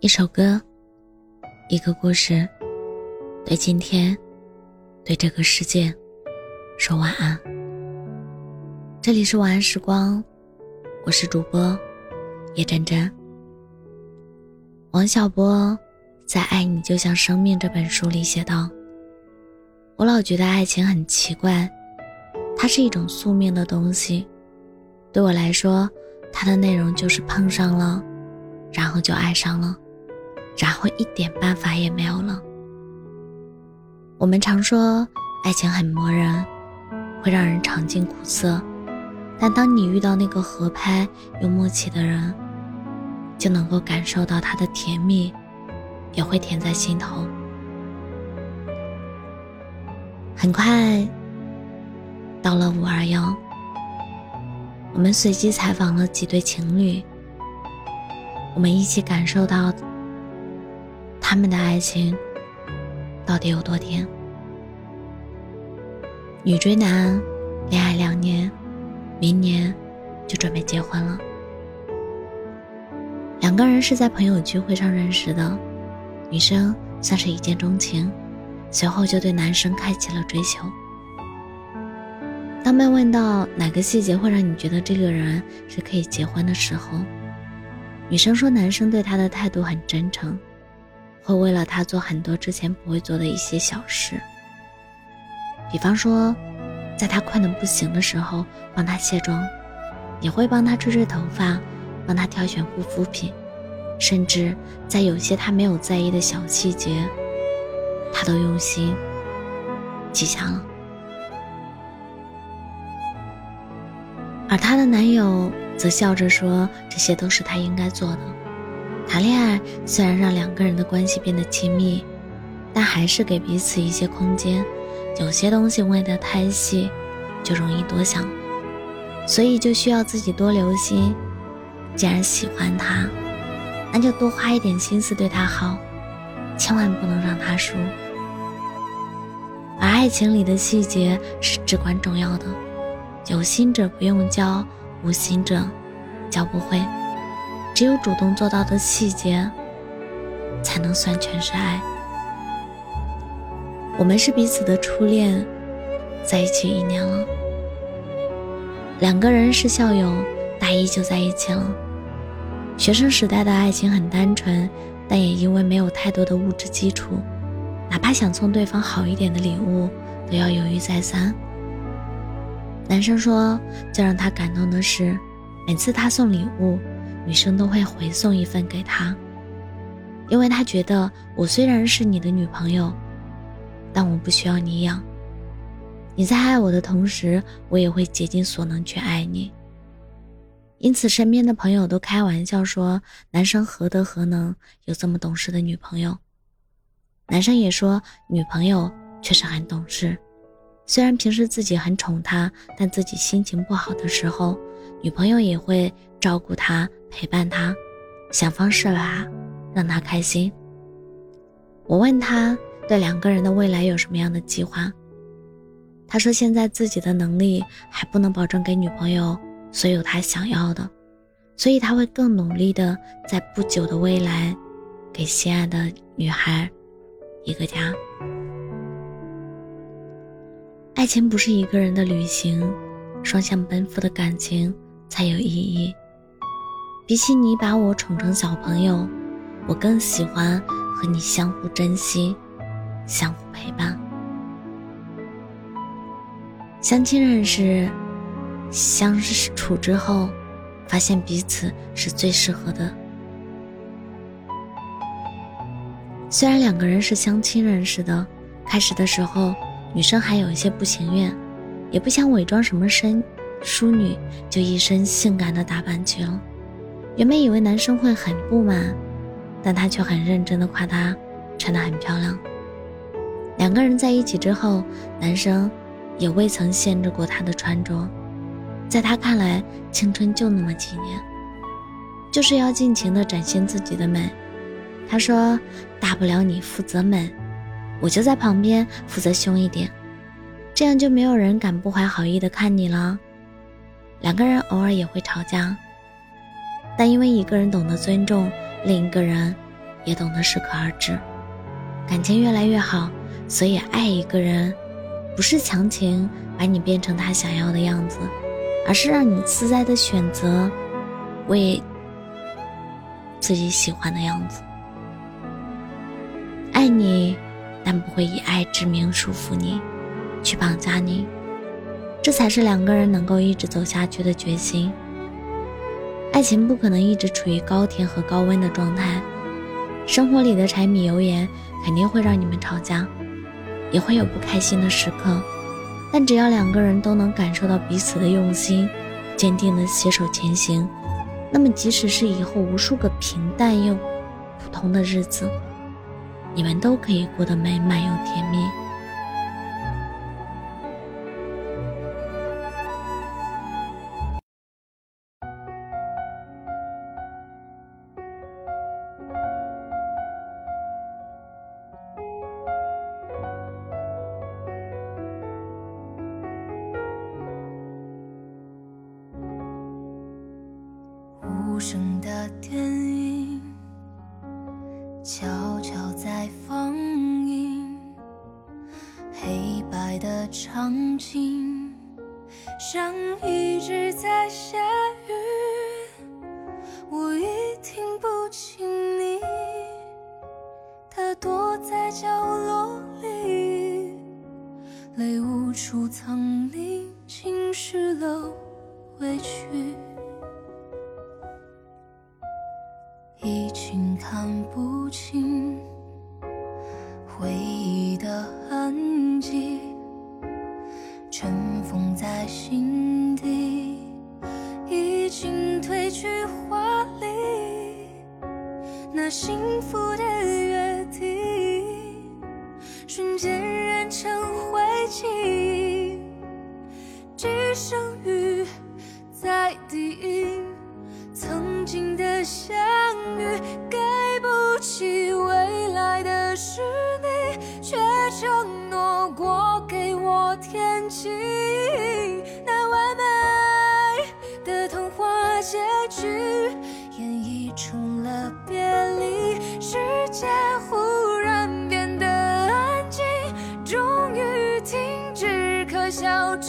一首歌，一个故事，对今天，对这个世界，说晚安。这里是晚安时光，我是主播叶真真。王小波在《爱你就像生命》这本书里写道：“我老觉得爱情很奇怪，它是一种宿命的东西。对我来说，它的内容就是碰上了，然后就爱上了。”然后一点办法也没有了。我们常说爱情很磨人，会让人尝尽苦涩，但当你遇到那个合拍又默契的人，就能够感受到他的甜蜜，也会甜在心头。很快到了五二幺，我们随机采访了几对情侣，我们一起感受到。他们的爱情到底有多甜？女追男，恋爱两年，明年就准备结婚了。两个人是在朋友聚会上认识的，女生算是一见钟情，随后就对男生开启了追求。当被问到哪个细节会让你觉得这个人是可以结婚的时候，女生说男生对她的态度很真诚。会为了他做很多之前不会做的一些小事，比方说，在他困得不行的时候帮他卸妆，也会帮他吹吹头发，帮他挑选护肤品，甚至在有些他没有在意的小细节，他都用心记下了。而她的男友则笑着说：“这些都是他应该做的。”谈恋爱虽然让两个人的关系变得亲密，但还是给彼此一些空间。有些东西问得太细，就容易多想，所以就需要自己多留心。既然喜欢他，那就多花一点心思对他好，千万不能让他输。而爱情里的细节是至关重要的，有心者不用教，无心者教不会。只有主动做到的细节，才能算全是爱。我们是彼此的初恋，在一起一年了。两个人是校友，大一就在一起了。学生时代的爱情很单纯，但也因为没有太多的物质基础，哪怕想送对方好一点的礼物，都要犹豫再三。男生说，最让他感动的是，每次他送礼物。女生都会回送一份给他，因为他觉得我虽然是你的女朋友，但我不需要你养。你在爱我的同时，我也会竭尽所能去爱你。因此，身边的朋友都开玩笑说，男生何德何能有这么懂事的女朋友？男生也说，女朋友确实很懂事，虽然平时自己很宠她，但自己心情不好的时候，女朋友也会照顾他。陪伴他，想方设法让他开心。我问他对两个人的未来有什么样的计划，他说现在自己的能力还不能保证给女朋友所有他想要的，所以他会更努力的在不久的未来给心爱的女孩一个家。爱情不是一个人的旅行，双向奔赴的感情才有意义。比起你把我宠成小朋友，我更喜欢和你相互珍惜，相互陪伴。相亲认识，相处之后，发现彼此是最适合的。虽然两个人是相亲认识的，开始的时候女生还有一些不情愿，也不想伪装什么身淑女，就一身性感的打扮去了。原本以为男生会很不满，但他却很认真的夸她穿得很漂亮。两个人在一起之后，男生也未曾限制过她的穿着，在他看来，青春就那么几年，就是要尽情的展现自己的美。他说：“大不了你负责美，我就在旁边负责凶一点，这样就没有人敢不怀好意的看你了。”两个人偶尔也会吵架。但因为一个人懂得尊重，另一个人也懂得适可而止。感情越来越好，所以爱一个人，不是强行把你变成他想要的样子，而是让你自在的选择，为自己喜欢的样子。爱你，但不会以爱之名束缚你，去绑架你。这才是两个人能够一直走下去的决心。爱情不可能一直处于高甜和高温的状态，生活里的柴米油盐肯定会让你们吵架，也会有不开心的时刻。但只要两个人都能感受到彼此的用心，坚定的携手前行，那么即使是以后无数个平淡又普通的日子，你们都可以过得美满又甜蜜。在放映，黑白的场景，像一直在下雨。我已听不清你，他躲在角落里，泪无处藏匿，浸湿了委屈。已经看不清在心底，已经褪去华丽。那幸福的约定，瞬间燃成灰烬，只剩雨在低吟。曾经的相遇，给不起未来的是你，却承诺过给我天晴。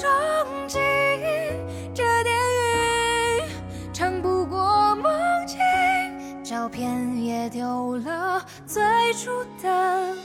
憧憬。这电影唱不过梦境，照片也丢了最初的